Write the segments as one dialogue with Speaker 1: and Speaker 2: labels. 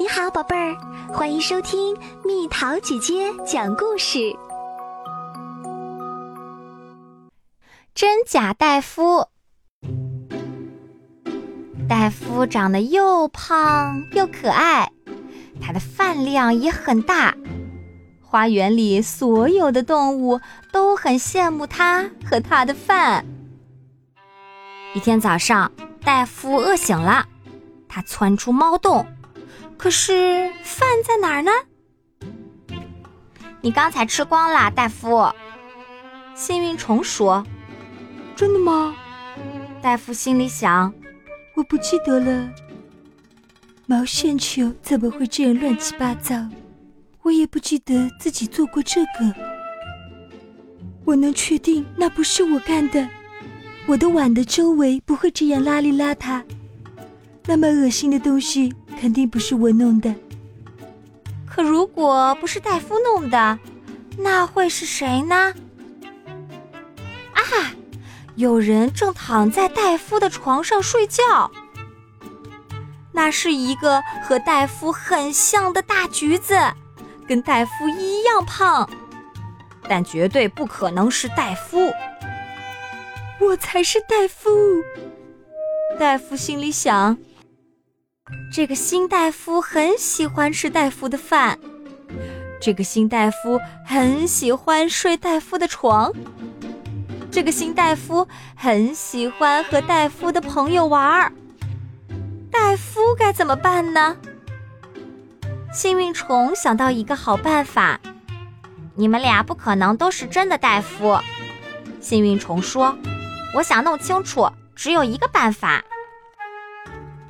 Speaker 1: 你好，宝贝儿，欢迎收听蜜桃姐姐讲故事。
Speaker 2: 真假戴夫，戴夫长得又胖又可爱，他的饭量也很大。花园里所有的动物都很羡慕他和他的饭。一天早上，戴夫饿醒了，他窜出猫洞。可是饭在哪儿呢？你刚才吃光了，大夫。幸运虫说：“
Speaker 3: 真的吗？”
Speaker 2: 大夫心里想：“
Speaker 3: 我不记得了。毛线球怎么会这样乱七八糟？我也不记得自己做过这个。我能确定那不是我干的。我的碗的周围不会这样邋里邋遢。那么恶心的东西。”肯定不是我弄的。
Speaker 2: 可如果不是戴夫弄的，那会是谁呢？啊！有人正躺在戴夫的床上睡觉。那是一个和戴夫很像的大橘子，跟戴夫一样胖，但绝对不可能是戴夫。
Speaker 3: 我才是戴夫。
Speaker 2: 戴夫心里想。这个新大夫很喜欢吃大夫的饭，这个新大夫很喜欢睡大夫的床，这个新大夫很喜欢和大夫的朋友玩儿。大夫该怎么办呢？幸运虫想到一个好办法。你们俩不可能都是真的大夫，幸运虫说：“我想弄清楚，只有一个办法。”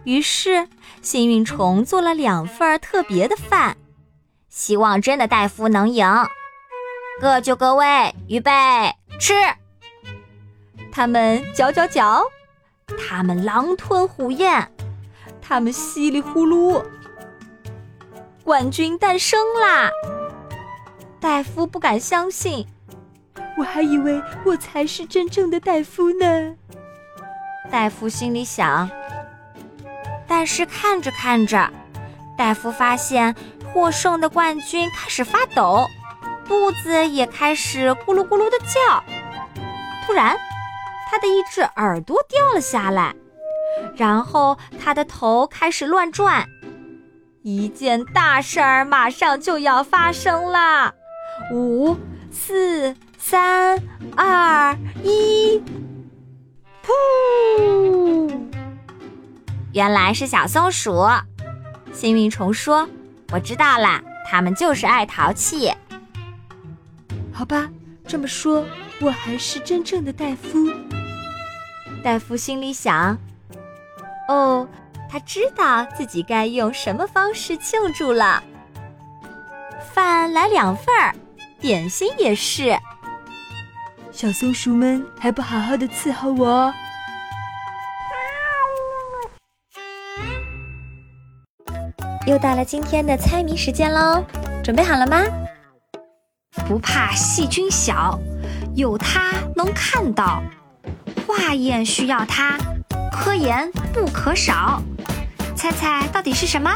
Speaker 2: 于是，幸运虫做了两份特别的饭，希望真的戴夫能赢。各就各位，预备吃。他们嚼嚼嚼，他们狼吞虎咽，他们稀里呼噜。冠军诞生啦！戴夫不敢相信，
Speaker 3: 我还以为我才是真正的戴夫呢。
Speaker 2: 戴夫心里想。但是看着看着，戴夫发现获胜的冠军开始发抖，肚子也开始咕噜咕噜的叫。突然，他的一只耳朵掉了下来，然后他的头开始乱转。一件大事儿马上就要发生了！五、四、三、二、一，噗！原来是小松鼠，幸运虫说：“我知道了，他们就是爱淘气。”
Speaker 3: 好吧，这么说，我还是真正的戴夫。
Speaker 2: 戴夫心里想：“哦，他知道自己该用什么方式庆祝了。饭来两份儿，点心也是。
Speaker 3: 小松鼠们还不好好的伺候我。”
Speaker 1: 又到了今天的猜谜时间喽，准备好了吗？
Speaker 4: 不怕细菌小，有它能看到。化验需要它，科研不可少。猜猜到底是什么？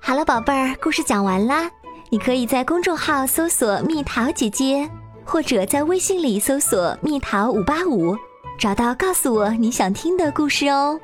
Speaker 1: 好了，宝贝儿，故事讲完啦。你可以在公众号搜索“蜜桃姐姐”，或者在微信里搜索“蜜桃五八五”，找到告诉我你想听的故事哦。